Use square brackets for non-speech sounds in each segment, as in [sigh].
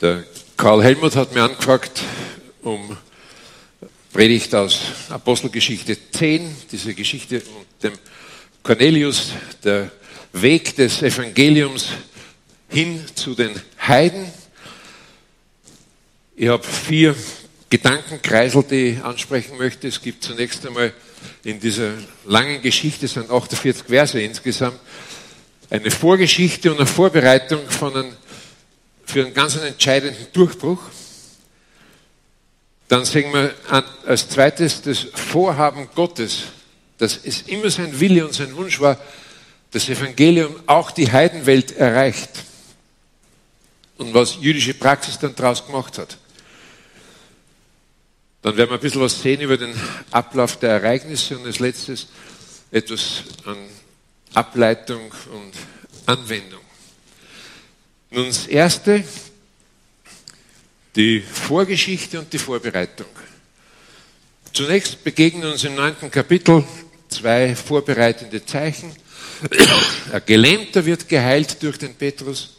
Der Karl Helmut hat mir angefragt, um Predigt aus Apostelgeschichte 10, diese Geschichte mit dem Cornelius, der Weg des Evangeliums hin zu den Heiden. Ich habe vier Gedankenkreisel, die ich ansprechen möchte. Es gibt zunächst einmal in dieser langen Geschichte, es sind 48 Verse insgesamt, eine Vorgeschichte und eine Vorbereitung von einem, für einen ganz entscheidenden Durchbruch. Dann sehen wir als zweites das Vorhaben Gottes, dass es immer sein Wille und sein Wunsch war, das Evangelium auch die Heidenwelt erreicht. Und was jüdische Praxis dann daraus gemacht hat. Dann werden wir ein bisschen was sehen über den Ablauf der Ereignisse und als letztes etwas an Ableitung und Anwendung. Nun das Erste, die Vorgeschichte und die Vorbereitung. Zunächst begegnen uns im neunten Kapitel zwei vorbereitende Zeichen. Ein Gelähmter wird geheilt durch den Petrus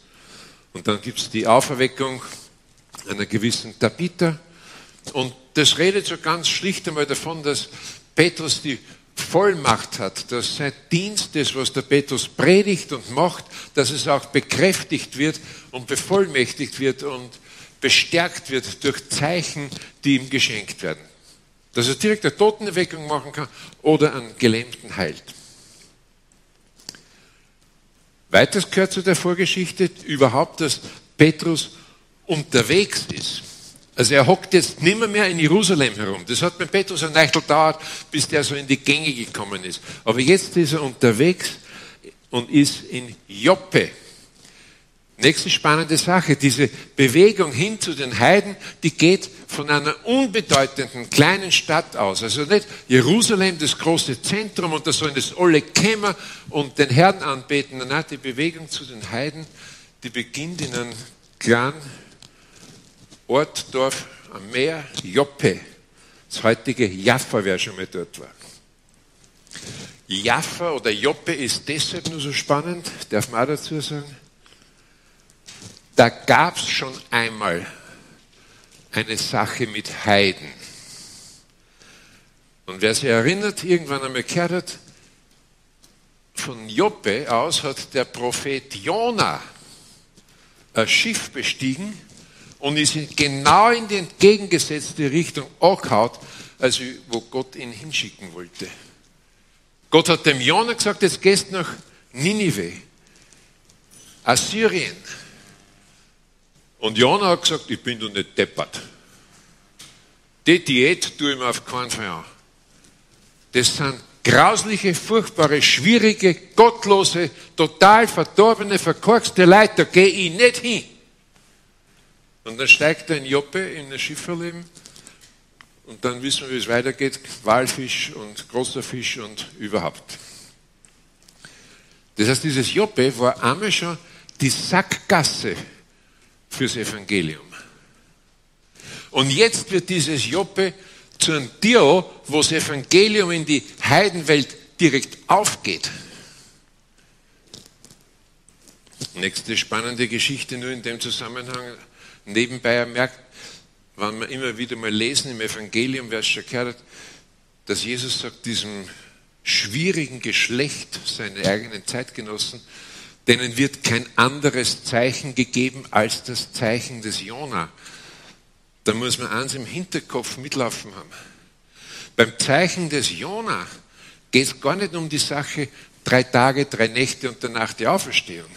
und dann gibt es die Auferweckung einer gewissen Tabitha. Und das redet so ganz schlicht einmal davon, dass Petrus die Vollmacht hat, dass sein Dienst, das, was der Petrus predigt und macht, dass es auch bekräftigt wird und bevollmächtigt wird und bestärkt wird durch Zeichen, die ihm geschenkt werden. Dass er direkt eine Totenerweckung machen kann oder einen Gelähmten heilt. Weiters gehört zu der Vorgeschichte überhaupt, dass Petrus unterwegs ist. Also er hockt jetzt nimmer mehr in Jerusalem herum. Das hat mit Petrus ein Neichtel dauert, bis der so in die Gänge gekommen ist. Aber jetzt ist er unterwegs und ist in Joppe. Nächste spannende Sache, diese Bewegung hin zu den Heiden, die geht von einer unbedeutenden kleinen Stadt aus. Also nicht Jerusalem, das große Zentrum, und da sollen das alle kämmer und den Herrn anbeten. Nein, die Bewegung zu den Heiden, die beginnt in einem kleinen Ort, Dorf am Meer, Joppe. Das heutige Jaffa, wer schon mal dort war. Jaffa oder Joppe ist deshalb nur so spannend, darf man auch dazu sagen. Da gab es schon einmal eine Sache mit Heiden. Und wer sich erinnert, irgendwann einmal gehört hat, von Joppe aus hat der Prophet Jona ein Schiff bestiegen und ist genau in die entgegengesetzte Richtung angehaut, als wo Gott ihn hinschicken wollte. Gott hat dem Jona gesagt, jetzt gehst nach Ninive, Assyrien. Und Jona hat gesagt, ich bin doch nicht deppert. Die Diät tue ich mir auf keinen Fall an. Das sind grausliche, furchtbare, schwierige, gottlose, total verdorbene, verkorkste Leute, da gehe ich nicht hin. Und dann steigt er in Joppe in ein Schifferleben und dann wissen wir, wie es weitergeht. Walfisch und großer Fisch und überhaupt. Das heißt, dieses Joppe war einmal schon die Sackgasse fürs Evangelium. Und jetzt wird dieses Joppe zu einem Dio, wo das Evangelium in die Heidenwelt direkt aufgeht. Nächste spannende Geschichte nur in dem Zusammenhang nebenbei merkt, wenn wir immer wieder mal lesen im Evangelium, wer es schon gehört hat, dass Jesus sagt, diesem schwierigen Geschlecht, seine eigenen Zeitgenossen, denen wird kein anderes Zeichen gegeben als das Zeichen des Jona. Da muss man eins im Hinterkopf mitlaufen haben. Beim Zeichen des Jona geht es gar nicht um die Sache drei Tage, drei Nächte und danach die Auferstehung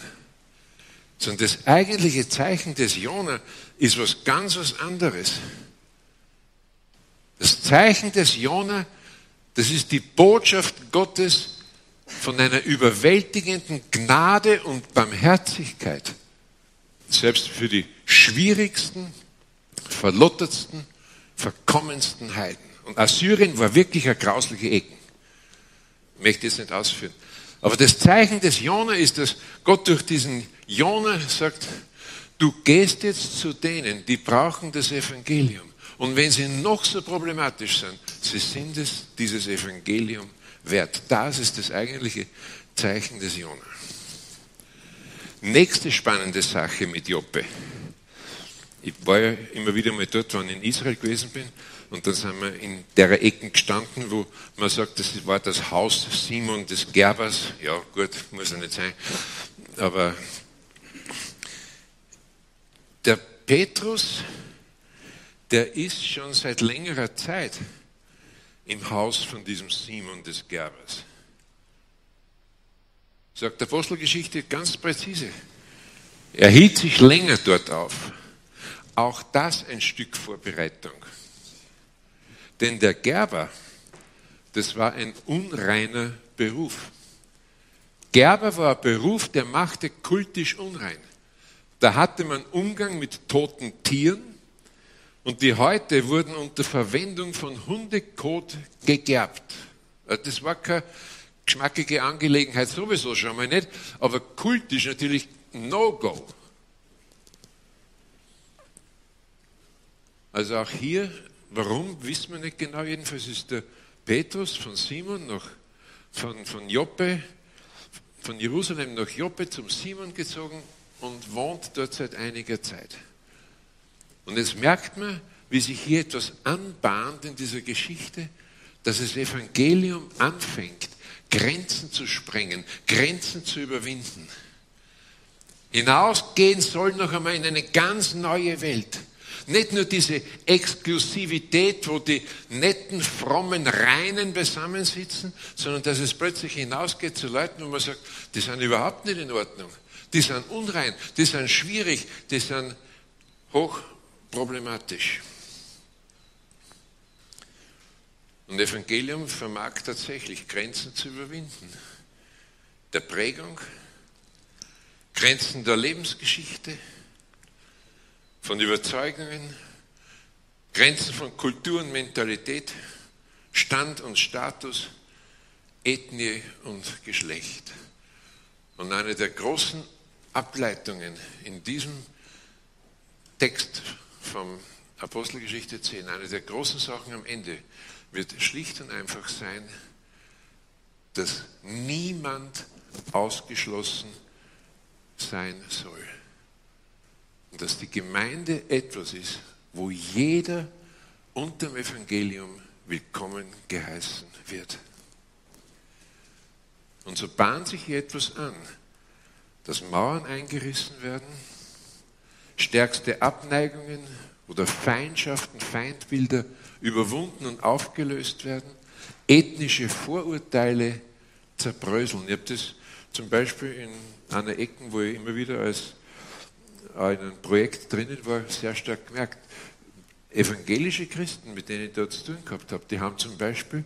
sondern das eigentliche Zeichen des Jona ist was ganz was anderes. Das Zeichen des Jona, das ist die Botschaft Gottes von einer überwältigenden Gnade und Barmherzigkeit. Selbst für die schwierigsten, verlottertsten, verkommensten Heiden. Und Assyrien war wirklich eine grausliche Ecke. Ich möchte jetzt nicht ausführen. Aber das Zeichen des Jona ist, dass Gott durch diesen Jona sagt, du gehst jetzt zu denen, die brauchen das Evangelium. Und wenn sie noch so problematisch sind, sie sind es dieses Evangelium wert. Das ist das eigentliche Zeichen des Jona. Nächste spannende Sache mit Joppe. Ich war ja immer wieder mal dort, wenn ich in Israel gewesen bin. Und dann sind wir in der Ecken gestanden, wo man sagt, das war das Haus Simon des Gerbers. Ja, gut, muss ja nicht sein. Aber der Petrus, der ist schon seit längerer Zeit im Haus von diesem Simon des Gerbers. Sagt der Apostelgeschichte ganz präzise. Er hielt sich länger dort auf. Auch das ein Stück Vorbereitung. Denn der Gerber, das war ein unreiner Beruf. Gerber war ein Beruf, der machte kultisch unrein. Da hatte man Umgang mit toten Tieren und die heute wurden unter Verwendung von Hundekot gegerbt. Das war keine geschmackige Angelegenheit sowieso schon mal nicht, aber kultisch natürlich No-Go. Also auch hier, warum, wissen wir nicht genau. Jedenfalls ist der Petrus von Simon nach, von, von Joppe, von Jerusalem nach Joppe zum Simon gezogen und wohnt dort seit einiger Zeit. Und jetzt merkt man, wie sich hier etwas anbahnt in dieser Geschichte, dass das Evangelium anfängt, Grenzen zu sprengen, Grenzen zu überwinden. Hinausgehen soll noch einmal in eine ganz neue Welt. Nicht nur diese Exklusivität, wo die netten, frommen, reinen beisammensitzen, sondern dass es plötzlich hinausgeht zu Leuten, wo man sagt, die sind überhaupt nicht in Ordnung. Die sind unrein, die sind schwierig, die sind hochproblematisch. Und Evangelium vermag tatsächlich Grenzen zu überwinden. Der Prägung, Grenzen der Lebensgeschichte, von Überzeugungen, Grenzen von Kultur und Mentalität, Stand und Status, Ethnie und Geschlecht. Und eine der großen Ableitungen in diesem Text vom Apostelgeschichte 10, eine der großen Sachen am Ende wird schlicht und einfach sein, dass niemand ausgeschlossen sein soll. Dass die Gemeinde etwas ist, wo jeder unter dem Evangelium willkommen geheißen wird. Und so bahnt sich hier etwas an, dass Mauern eingerissen werden, stärkste Abneigungen oder Feindschaften, Feindbilder überwunden und aufgelöst werden, ethnische Vorurteile zerbröseln. Ich habe das zum Beispiel in einer Ecke, wo ich immer wieder als einem Projekt drinnen war, sehr stark gemerkt. Evangelische Christen, mit denen ich dort zu tun gehabt habe, die haben zum Beispiel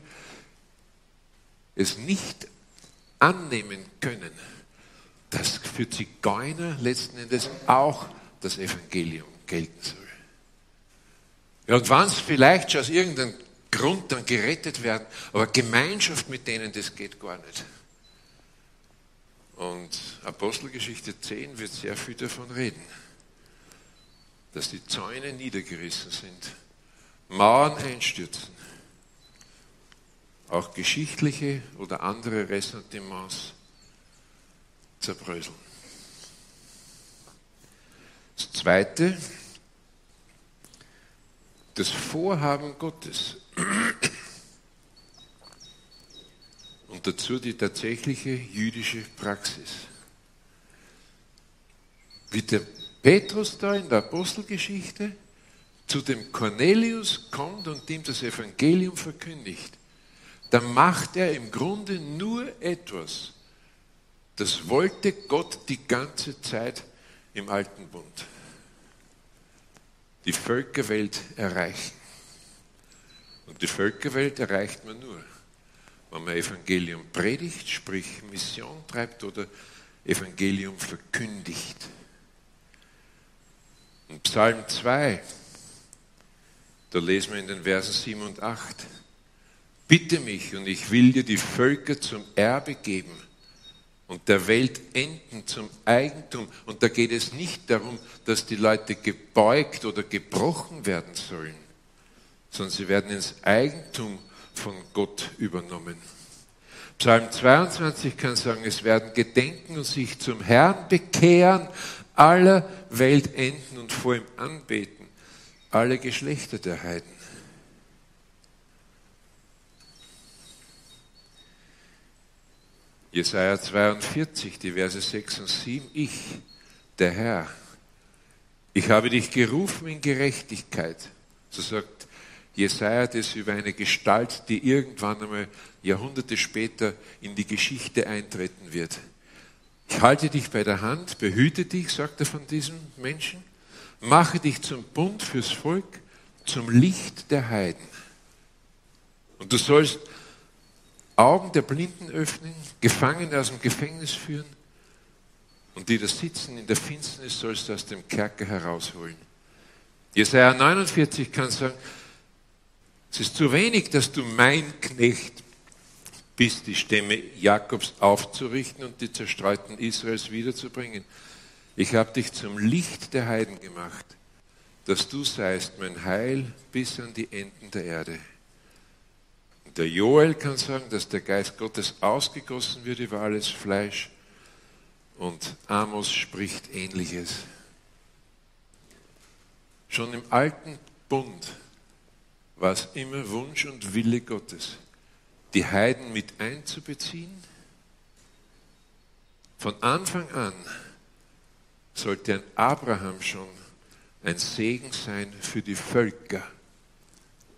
es nicht annehmen können, dass für Zigeuner letzten Endes auch das Evangelium gelten soll. Ja, und wenn es vielleicht schon aus irgendeinem Grund dann gerettet werden, aber Gemeinschaft mit denen, das geht gar nicht. Und Apostelgeschichte 10 wird sehr viel davon reden, dass die Zäune niedergerissen sind, Mauern einstürzen, auch geschichtliche oder andere Ressentiments zerbröseln. Das Zweite, das Vorhaben Gottes und dazu die tatsächliche jüdische Praxis. Wie der Petrus da in der Apostelgeschichte zu dem Cornelius kommt und ihm das Evangelium verkündigt, dann macht er im Grunde nur etwas. Das wollte Gott die ganze Zeit im Alten Bund die Völkerwelt erreichen. Und die Völkerwelt erreicht man nur, wenn man Evangelium predigt, sprich Mission treibt oder Evangelium verkündigt. In Psalm 2, da lesen wir in den Versen 7 und 8, bitte mich und ich will dir die Völker zum Erbe geben und der Welt enden zum Eigentum. Und da geht es nicht darum, dass die Leute gebeugt oder gebrochen werden sollen, sondern sie werden ins Eigentum von Gott übernommen. Psalm 22 kann sagen, es werden gedenken und sich zum Herrn bekehren aller Welt enden und vor ihm anbeten, alle Geschlechter der Heiden. Jesaja 42, die Verse 6 und 7. Ich, der Herr, ich habe dich gerufen in Gerechtigkeit. So sagt Jesaja das über eine Gestalt, die irgendwann einmal Jahrhunderte später in die Geschichte eintreten wird. Ich halte dich bei der Hand, behüte dich, sagt er von diesem Menschen, mache dich zum Bund fürs Volk, zum Licht der Heiden. Und du sollst Augen der Blinden öffnen, Gefangene aus dem Gefängnis führen und die da sitzen in der Finsternis sollst du aus dem Kerker herausholen. Jesaja 49 kann sagen, es ist zu wenig, dass du mein Knecht bist, die Stämme Jakobs aufzurichten und die zerstreuten Israels wiederzubringen. Ich habe dich zum Licht der Heiden gemacht, dass du seist mein Heil bis an die Enden der Erde. Der Joel kann sagen, dass der Geist Gottes ausgegossen wird über alles Fleisch. Und Amos spricht ähnliches. Schon im alten Bund war es immer Wunsch und Wille Gottes, die Heiden mit einzubeziehen. Von Anfang an sollte ein Abraham schon ein Segen sein für die Völker.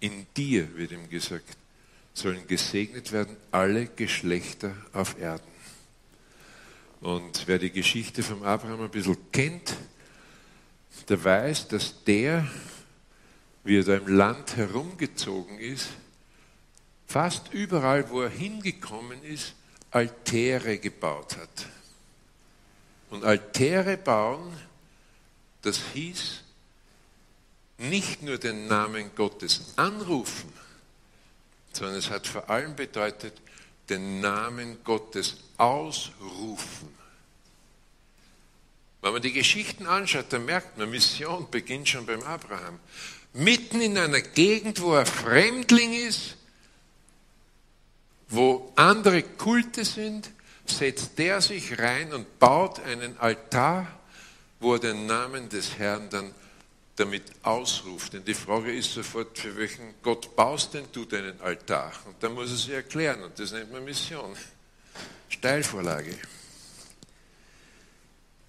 In dir, wird ihm gesagt, sollen gesegnet werden alle Geschlechter auf Erden. Und wer die Geschichte von Abraham ein bisschen kennt, der weiß, dass der, wie er da im Land herumgezogen ist, fast überall, wo er hingekommen ist, Altäre gebaut hat. Und Altäre bauen, das hieß nicht nur den Namen Gottes anrufen, sondern es hat vor allem bedeutet, den Namen Gottes ausrufen. Wenn man die Geschichten anschaut, dann merkt man, Mission beginnt schon beim Abraham. Mitten in einer Gegend, wo er Fremdling ist, wo andere Kulte sind, setzt der sich rein und baut einen Altar, wo er den Namen des Herrn dann damit ausruft. Denn die Frage ist sofort, für welchen Gott baust denn du deinen Altar? Und dann muss er sie erklären und das nennt man Mission. Steilvorlage.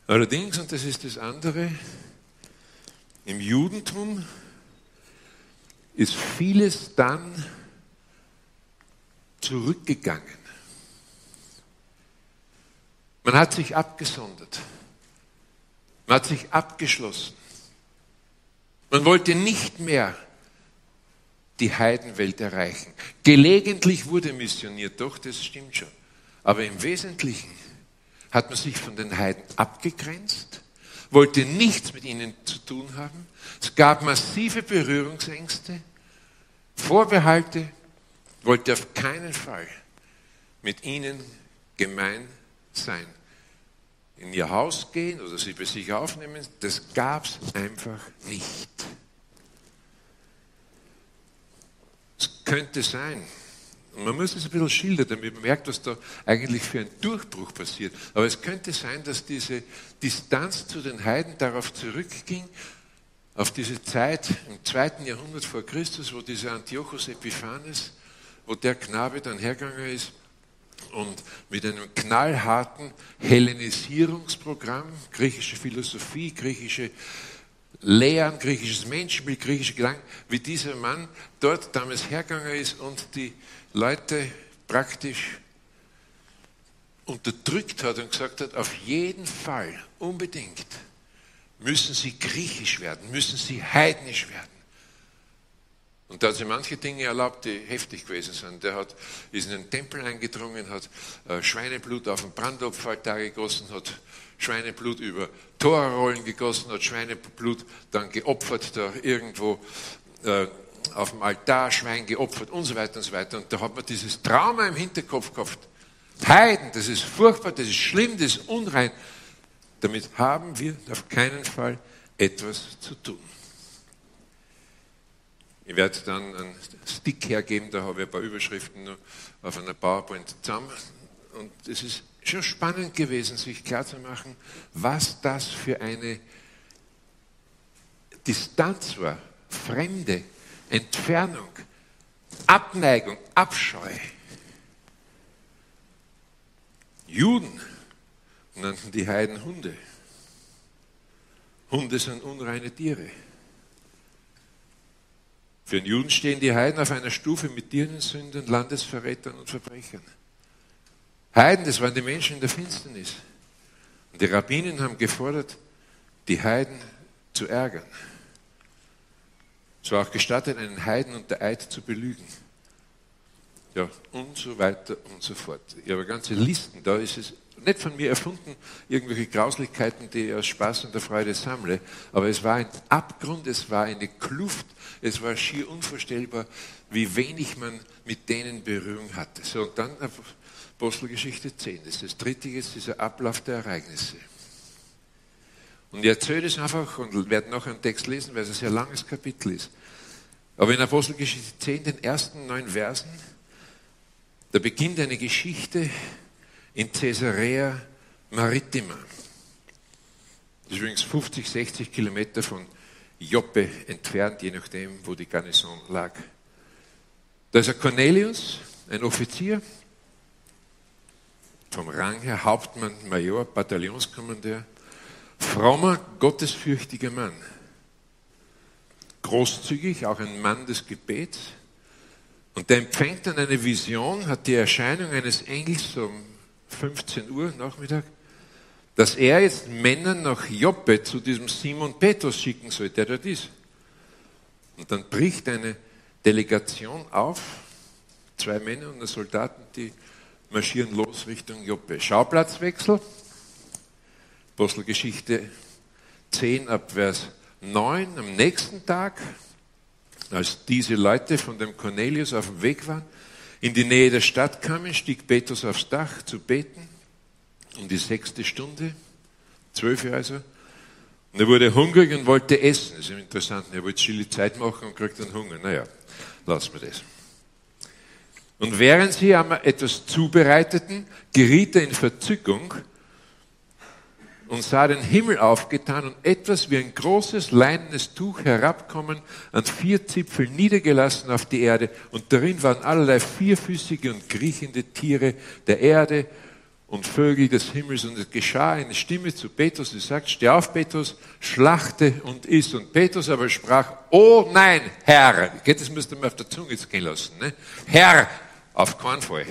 Allerdings, und das ist das andere, im Judentum ist vieles dann zurückgegangen. Man hat sich abgesondert. Man hat sich abgeschlossen. Man wollte nicht mehr die Heidenwelt erreichen. Gelegentlich wurde missioniert, doch, das stimmt schon. Aber im Wesentlichen hat man sich von den Heiden abgegrenzt, wollte nichts mit ihnen zu tun haben. Es gab massive Berührungsängste, Vorbehalte, wollte auf keinen Fall mit ihnen gemein sein in ihr Haus gehen oder sie bei sich aufnehmen, das gab es einfach nicht. Es könnte sein, man muss es ein bisschen schildern, damit man merkt, was da eigentlich für ein Durchbruch passiert. Aber es könnte sein, dass diese Distanz zu den Heiden darauf zurückging, auf diese Zeit im zweiten Jahrhundert vor Christus, wo dieser Antiochus Epiphanes, wo der Knabe dann hergegangen ist und mit einem knallharten Hellenisierungsprogramm, griechische Philosophie, griechische Lehren, griechisches Menschenbild, griechische Gedanken, wie dieser Mann dort damals hergegangen ist und die Leute praktisch unterdrückt hat und gesagt hat, auf jeden Fall, unbedingt, müssen sie griechisch werden, müssen sie heidnisch werden. Und da hat sie manche Dinge erlaubt, die heftig gewesen sind. Der hat, ist in den Tempel eingedrungen, hat äh, Schweineblut auf den Brandopferaltar gegossen, hat Schweineblut über Torrollen gegossen, hat Schweineblut dann geopfert, da irgendwo äh, auf dem Altar Schwein geopfert und so weiter und so weiter. Und da hat man dieses Trauma im Hinterkopf gehabt. Heiden, das ist furchtbar, das ist schlimm, das ist unrein. Damit haben wir auf keinen Fall etwas zu tun. Ich werde dann einen Stick hergeben, da habe ich ein paar Überschriften auf einer PowerPoint zusammen und es ist schon spannend gewesen, sich klarzumachen, was das für eine Distanz war, Fremde, Entfernung, Abneigung, Abscheu. Juden nannten die Heiden Hunde. Hunde sind unreine Tiere. Für den Juden stehen die Heiden auf einer Stufe mit Tierensündern, Landesverrätern und Verbrechern. Heiden, das waren die Menschen in der Finsternis. Und die Rabbinen haben gefordert, die Heiden zu ärgern. Es war auch gestattet, einen Heiden unter Eid zu belügen. Ja, und so weiter und so fort. Ich habe ganze Listen, da ist es nicht von mir erfunden, irgendwelche Grauslichkeiten, die ich aus Spaß und der Freude sammle, aber es war ein Abgrund, es war eine Kluft, es war schier unvorstellbar, wie wenig man mit denen Berührung hatte. So, und dann Apostelgeschichte 10, das ist das dritte jetzt, dieser Ablauf der Ereignisse. Und ich erzähle es einfach und werde noch einen Text lesen, weil es ein sehr langes Kapitel ist. Aber in Apostelgeschichte 10, den ersten neun Versen, da beginnt eine Geschichte in Caesarea Maritima. Das ist übrigens 50, 60 Kilometer von Joppe entfernt, je nachdem, wo die Garnison lag. Da ist ein Cornelius, ein Offizier, vom Rang her Hauptmann, Major, Bataillonskommandeur, frommer, gottesfürchtiger Mann. Großzügig, auch ein Mann des Gebets. Und der empfängt dann eine Vision, hat die Erscheinung eines Engels um 15 Uhr Nachmittag, dass er jetzt Männer nach Joppe zu diesem Simon Petrus schicken soll, der dort ist. Und dann bricht eine Delegation auf, zwei Männer und Soldaten, die marschieren los Richtung Joppe. Schauplatzwechsel, Apostelgeschichte 10 ab Vers 9, am nächsten Tag, als diese Leute von dem Cornelius auf dem Weg waren, in die Nähe der Stadt kamen, stieg Petrus aufs Dach zu beten, um die sechste Stunde, zwölf Uhr also, und er wurde hungrig und wollte essen. Das ist interessant. Er wollte chili Zeit machen und kriegt dann Hunger. Naja, lassen wir das. Und während sie etwas zubereiteten, geriet er in Verzückung und sah den Himmel aufgetan und etwas wie ein großes leinenes Tuch herabkommen, an vier Zipfeln niedergelassen auf die Erde, und darin waren allerlei vierfüßige und kriechende Tiere der Erde und Vögel des Himmels. Und es geschah eine Stimme zu Petrus, die sagt, steh auf, Petrus, schlachte und iss. Und Petrus aber sprach, oh nein, Herr, das müsste man auf der Zunge gehen lassen, ne? Herr, auf keinen Fall.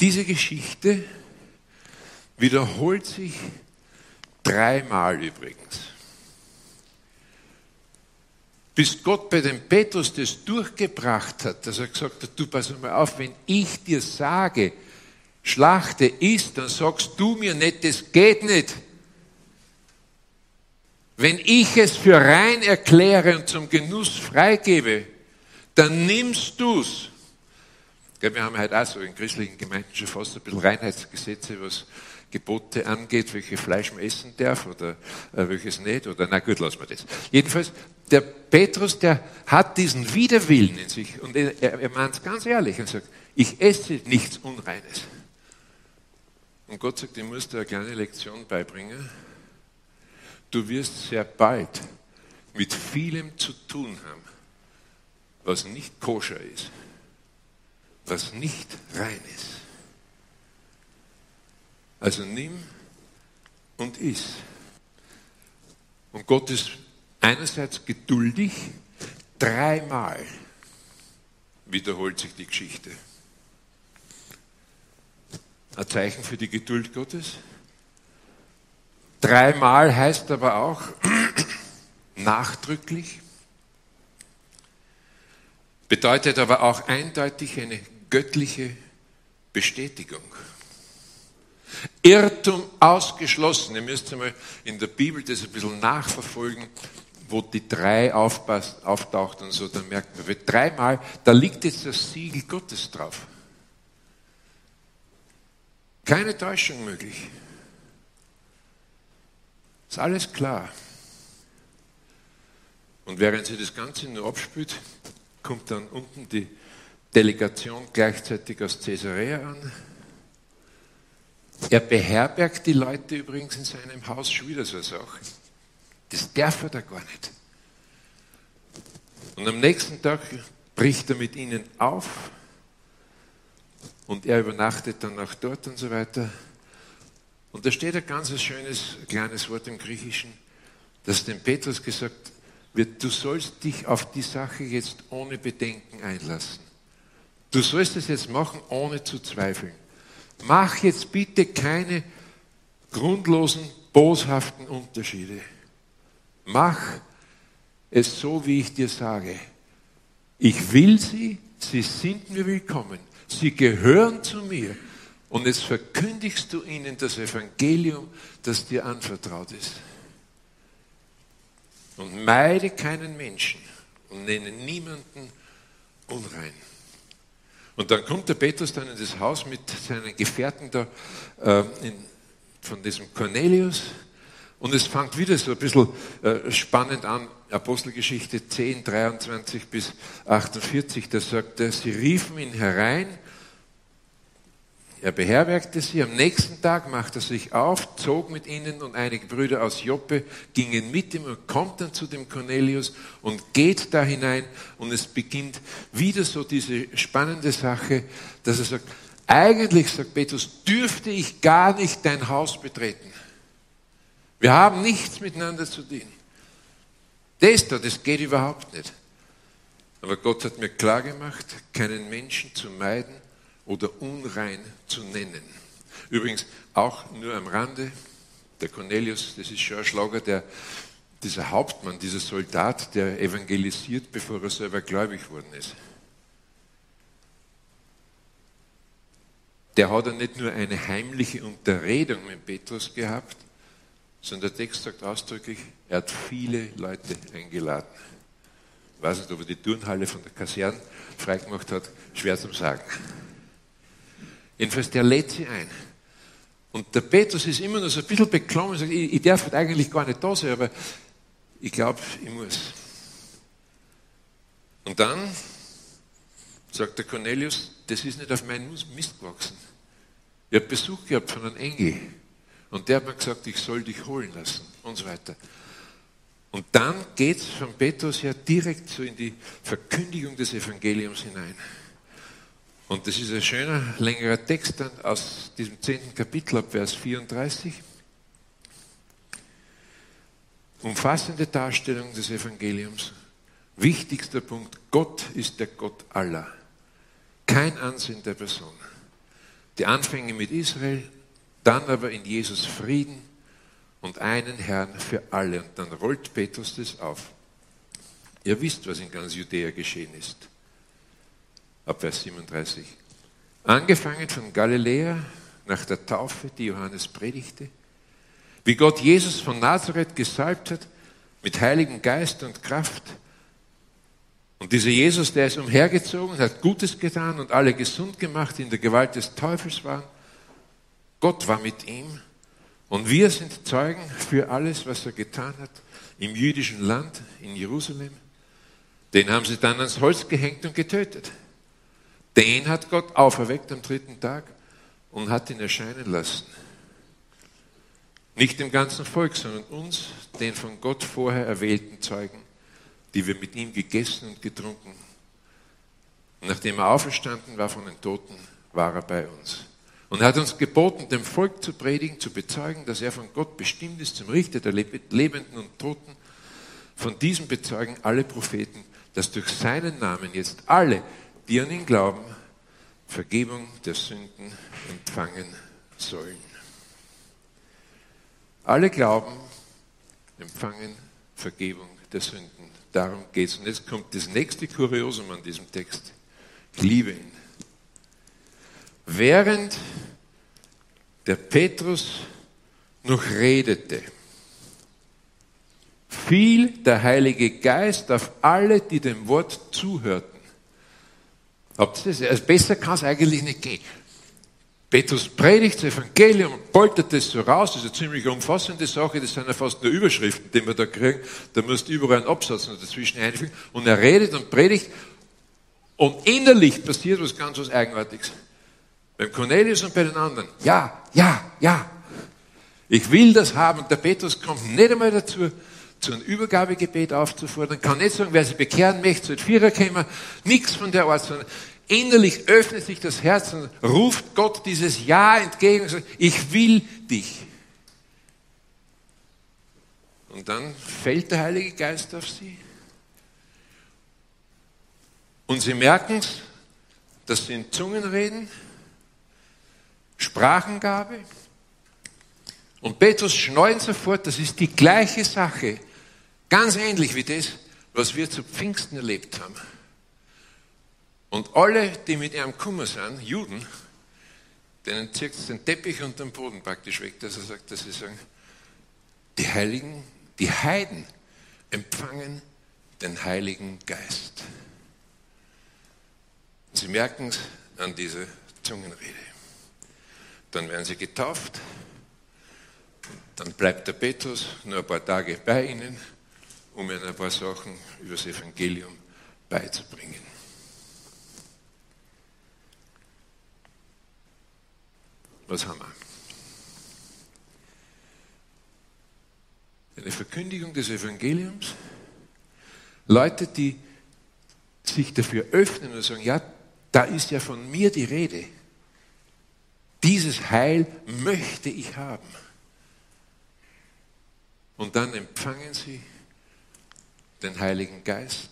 Diese Geschichte wiederholt sich dreimal übrigens. Bis Gott bei dem Petrus das durchgebracht hat, dass er gesagt hat, du pass mal auf, wenn ich dir sage, Schlachte ist, dann sagst du mir nicht, das geht nicht. Wenn ich es für rein erkläre und zum Genuss freigebe, dann nimmst du's. Wir haben halt auch so in christlichen Gemeinden schon fast ein bisschen Reinheitsgesetze, was Gebote angeht, welche Fleisch man essen darf oder äh, welches nicht. Oder na gut, lassen wir das. Jedenfalls, der Petrus, der hat diesen Widerwillen in sich und er, er meint es ganz ehrlich und sagt, ich esse nichts Unreines. Und Gott sagt, ich muss dir eine kleine Lektion beibringen. Du wirst sehr bald mit vielem zu tun haben, was nicht koscher ist, was nicht rein ist. Also nimm und iss. Und Gott ist einerseits geduldig, dreimal wiederholt sich die Geschichte. Ein Zeichen für die Geduld Gottes. Dreimal heißt aber auch [clears throat] nachdrücklich, bedeutet aber auch eindeutig eine göttliche Bestätigung. Irrtum ausgeschlossen. Ihr müsst einmal in der Bibel das ein bisschen nachverfolgen, wo die drei auftaucht und so, dann merkt man, dreimal, da liegt jetzt das Siegel Gottes drauf. Keine Täuschung möglich. Ist alles klar. Und während sie das Ganze nur abspült, kommt dann unten die Delegation gleichzeitig aus Caesarea an. Er beherbergt die Leute übrigens in seinem Haus schon wieder so eine Sache. Das darf er da gar nicht. Und am nächsten Tag bricht er mit ihnen auf und er übernachtet dann auch dort und so weiter. Und da steht ein ganz schönes kleines Wort im Griechischen, das dem Petrus gesagt wird, du sollst dich auf die Sache jetzt ohne Bedenken einlassen. Du sollst es jetzt machen, ohne zu zweifeln. Mach jetzt bitte keine grundlosen, boshaften Unterschiede. Mach es so, wie ich dir sage. Ich will sie, sie sind mir willkommen, sie gehören zu mir. Und jetzt verkündigst du ihnen das Evangelium, das dir anvertraut ist. Und meide keinen Menschen und nenne niemanden unrein. Und dann kommt der Petrus dann in das Haus mit seinen Gefährten da äh, in, von diesem Cornelius. Und es fängt wieder so ein bisschen äh, spannend an, Apostelgeschichte 10, 23 bis 48, da sagt er, sie riefen ihn herein er beherbergte sie. Am nächsten Tag machte er sich auf, zog mit ihnen und einige Brüder aus Joppe gingen mit ihm und kommt dann zu dem Cornelius und geht da hinein und es beginnt wieder so diese spannende Sache, dass er sagt, eigentlich, sagt Petrus, dürfte ich gar nicht dein Haus betreten. Wir haben nichts miteinander zu dienen. Das da, das geht überhaupt nicht. Aber Gott hat mir klar gemacht, keinen Menschen zu meiden, oder unrein zu nennen. Übrigens auch nur am Rande, der Cornelius, das ist schon ein Schlager, der, dieser Hauptmann, dieser Soldat, der evangelisiert, bevor er selber gläubig worden ist. Der hat ja nicht nur eine heimliche Unterredung mit Petrus gehabt, sondern der Text sagt ausdrücklich, er hat viele Leute eingeladen. Ich weiß nicht, ob er die Turnhalle von der Kaserne freigemacht hat, schwer zu sagen. Jedenfalls, der lädt sie ein. Und der Petrus ist immer noch so ein bisschen beklommen und sagt, ich, ich darf halt eigentlich gar nicht da sein, aber ich glaube, ich muss. Und dann sagt der Cornelius, das ist nicht auf meinen Mist gewachsen. Ich habe Besuch gehabt von einem Engel. Und der hat mir gesagt, ich soll dich holen lassen und so weiter. Und dann geht es von Petrus her direkt so in die Verkündigung des Evangeliums hinein. Und das ist ein schöner, längerer Text dann aus diesem zehnten Kapitel ab Vers 34. Umfassende Darstellung des Evangeliums. Wichtigster Punkt, Gott ist der Gott aller. Kein Ansehen der Person. Die Anfänge mit Israel, dann aber in Jesus Frieden und einen Herrn für alle. Und dann rollt Petrus das auf. Ihr wisst, was in ganz Judäa geschehen ist ab Vers 37. Angefangen von Galiläa nach der Taufe, die Johannes predigte, wie Gott Jesus von Nazareth gesalbt hat mit Heiligen Geist und Kraft. Und dieser Jesus, der ist umhergezogen, hat Gutes getan und alle gesund gemacht, die in der Gewalt des Teufels waren. Gott war mit ihm und wir sind Zeugen für alles, was er getan hat im jüdischen Land, in Jerusalem. Den haben sie dann ans Holz gehängt und getötet. Den hat Gott auferweckt am dritten Tag und hat ihn erscheinen lassen. Nicht dem ganzen Volk, sondern uns, den von Gott vorher erwählten Zeugen, die wir mit ihm gegessen und getrunken. Nachdem er auferstanden war von den Toten, war er bei uns. Und hat uns geboten, dem Volk zu predigen, zu bezeugen, dass er von Gott bestimmt ist zum Richter der Lebenden und Toten. Von diesem bezeugen alle Propheten, dass durch seinen Namen jetzt alle, die an ihn glauben, Vergebung der Sünden empfangen sollen. Alle glauben, empfangen Vergebung der Sünden. Darum geht es. Und jetzt kommt das nächste Kuriosum an diesem Text. Ich liebe ihn. Während der Petrus noch redete, fiel der Heilige Geist auf alle, die dem Wort zuhörten. Habt ihr das? Also besser kann es eigentlich nicht gehen. Petrus predigt das Evangelium und poltert das so raus. Das ist eine ziemlich umfassende Sache. Das sind ja fast nur Überschriften, die wir da kriegen. Da musst du überall einen Absatz noch dazwischen einfügen. Und er redet und predigt. Und innerlich passiert was ganz was Eigenartiges. Beim Cornelius und bei den anderen. Ja, ja, ja. Ich will das haben. Der Petrus kommt nicht einmal dazu, zu einem Übergabegebet aufzufordern. Kann nicht sagen, wer sich bekehren möchte, soll Vierer kommen. Nichts von der Art, sondern innerlich öffnet sich das Herz und ruft Gott dieses Ja entgegen und sagt, ich will dich. Und dann fällt der Heilige Geist auf sie. Und sie merken es, dass sie in Zungen reden, Sprachengabe. Und Petrus schneut sofort, das ist die gleiche Sache, ganz ähnlich wie das, was wir zu Pfingsten erlebt haben. Und alle, die mit ihrem Kummer sind, Juden, denen zieht es den Teppich und den Boden praktisch weg, dass er sagt, dass sie sagen, die Heiligen, die Heiden empfangen den Heiligen Geist. Sie merken es an dieser Zungenrede. Dann werden sie getauft. Dann bleibt der Petrus nur ein paar Tage bei ihnen, um ihnen ein paar Sachen über das Evangelium beizubringen. Was haben wir? Eine Verkündigung des Evangeliums. Leute, die sich dafür öffnen und sagen, ja, da ist ja von mir die Rede. Dieses Heil möchte ich haben. Und dann empfangen sie den Heiligen Geist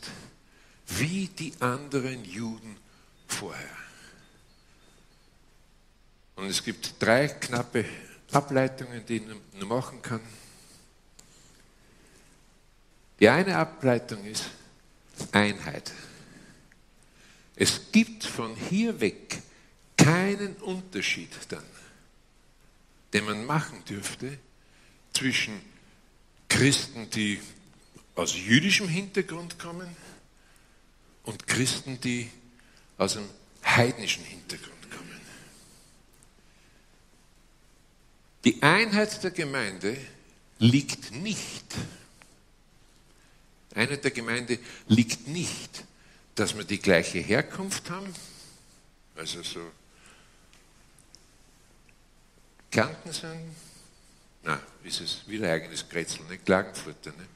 wie die anderen Juden vorher. Und es gibt drei knappe Ableitungen, die man machen kann. Die eine Ableitung ist Einheit. Es gibt von hier weg keinen Unterschied dann, den man machen dürfte zwischen Christen, die aus jüdischem Hintergrund kommen und Christen, die aus einem heidnischen Hintergrund kommen. Die Einheit der Gemeinde liegt nicht, Einheit der Gemeinde liegt nicht dass wir die gleiche Herkunft haben, also so Kärnten sind, na, ist es wieder eigenes Grätzl, nicht Klagenfurter. Ne?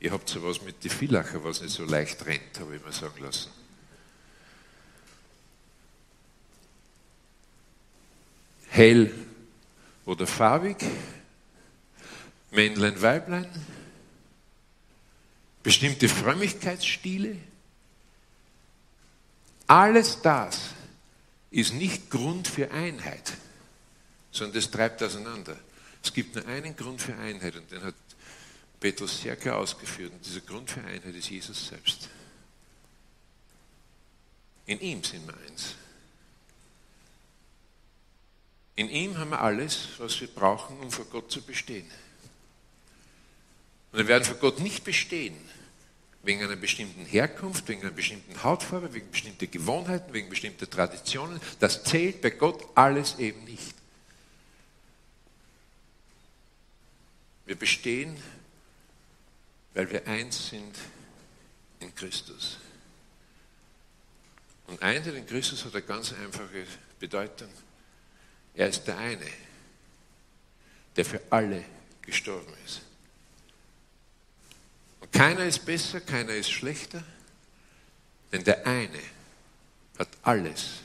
Ihr habt sowas mit die Villacher, was nicht so leicht rennt, habe ich mir sagen lassen. Hell oder farbig, Männlein, Weiblein, bestimmte Frömmigkeitsstile, alles das ist nicht Grund für Einheit, sondern das treibt auseinander. Es gibt nur einen Grund für Einheit und den hat Petrus sehr klar ausgeführt. Und dieser Grund für Einheit ist Jesus selbst. In ihm sind wir eins. In ihm haben wir alles, was wir brauchen, um vor Gott zu bestehen. Und wir werden vor Gott nicht bestehen, wegen einer bestimmten Herkunft, wegen einer bestimmten Hautfarbe, wegen bestimmter Gewohnheiten, wegen bestimmter Traditionen. Das zählt bei Gott alles eben nicht. Wir bestehen, weil wir eins sind in Christus. Und Einheit in Christus hat eine ganz einfache Bedeutung. Er ist der eine, der für alle gestorben ist. Keiner ist besser, keiner ist schlechter, denn der eine hat alles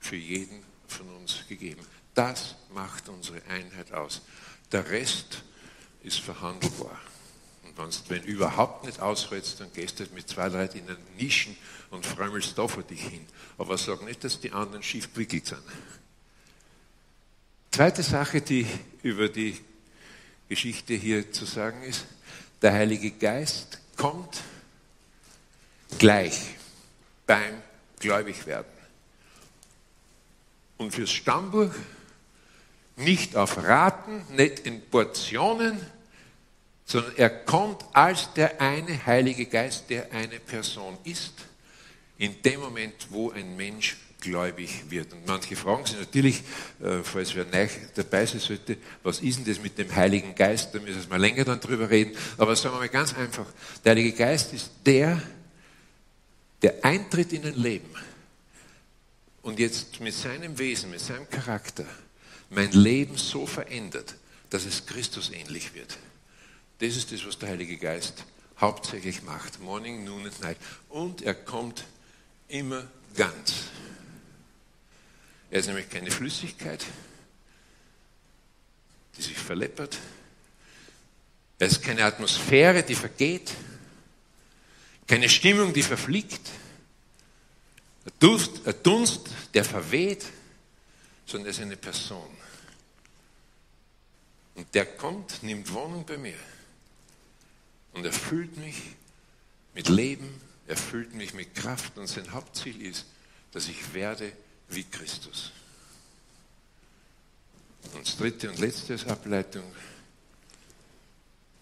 für jeden von uns gegeben. Das macht unsere Einheit aus. Der Rest ist verhandelbar. Und wenn du überhaupt nicht aushältst, dann gehst du mit zwei Leuten in den Nischen und frömmelst da vor dich hin. Aber sag nicht, dass die anderen schief gewickelt sind. Zweite Sache, die über die Geschichte hier zu sagen ist, der Heilige Geist kommt gleich beim Gläubigwerden. Und fürs Stammbuch nicht auf Raten, nicht in Portionen, sondern er kommt als der eine Heilige Geist, der eine Person ist, in dem Moment, wo ein Mensch gläubig wird. Und manche fragen sich natürlich, äh, falls wer neu dabei sein sollte, was ist denn das mit dem Heiligen Geist? Da müssen wir länger dann drüber reden. Aber sagen wir mal ganz einfach, der Heilige Geist ist der, der eintritt in ein Leben und jetzt mit seinem Wesen, mit seinem Charakter mein Leben so verändert, dass es Christus ähnlich wird. Das ist das, was der Heilige Geist hauptsächlich macht. Morning, Noon and Night. Und er kommt immer ganz. Er ist nämlich keine Flüssigkeit, die sich verleppert. Er ist keine Atmosphäre, die vergeht. Keine Stimmung, die verfliegt. Ein Dunst, ein Dunst der verweht, sondern er ist eine Person. Und der kommt, nimmt Wohnung bei mir und erfüllt mich mit Leben, erfüllt mich mit Kraft und sein Hauptziel ist, dass ich werde wie Christus. Und das dritte und letzte als Ableitung,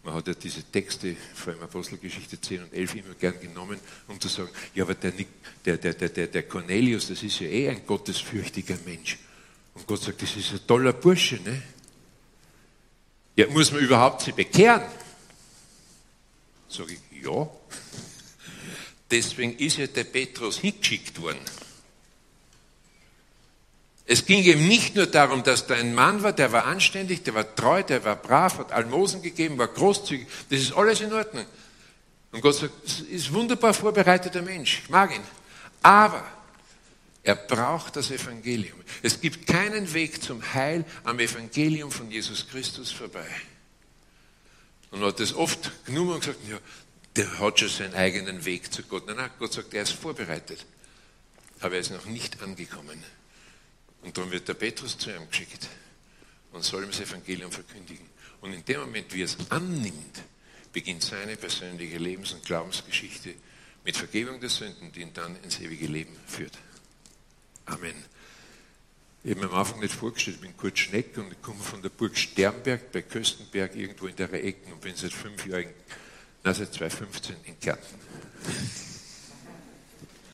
man hat ja diese Texte, vor allem Apostelgeschichte 10 und 11, immer gern genommen, um zu sagen, ja, aber der, der, der, der, der Cornelius, das ist ja eh ein gottesfürchtiger Mensch. Und Gott sagt, das ist ein toller Bursche, ne? Ja, muss man überhaupt sie bekehren? Sage ich, ja. Deswegen ist ja der Petrus hingeschickt worden. Es ging ihm nicht nur darum, dass da ein Mann war, der war anständig, der war treu, der war brav, hat Almosen gegeben, war großzügig. Das ist alles in Ordnung. Und Gott sagt, es ist wunderbar vorbereiteter Mensch. Ich mag ihn. Aber er braucht das Evangelium. Es gibt keinen Weg zum Heil am Evangelium von Jesus Christus vorbei. Und man hat das oft genommen und gesagt, ja, der hat schon seinen eigenen Weg zu Gott. Nein, nein, Gott sagt, er ist vorbereitet. Aber er ist noch nicht angekommen. Und darum wird der Petrus zu ihm geschickt und soll ihm das Evangelium verkündigen. Und in dem Moment, wie er es annimmt, beginnt seine persönliche Lebens- und Glaubensgeschichte mit Vergebung der Sünden, die ihn dann ins ewige Leben führt. Amen. Ich habe mir am Anfang nicht vorgestellt, ich bin Kurt Schneck und ich komme von der Burg Sternberg bei Köstenberg irgendwo in der Ecke und bin seit fünf Jahren, na seit 2015 in Kärnten.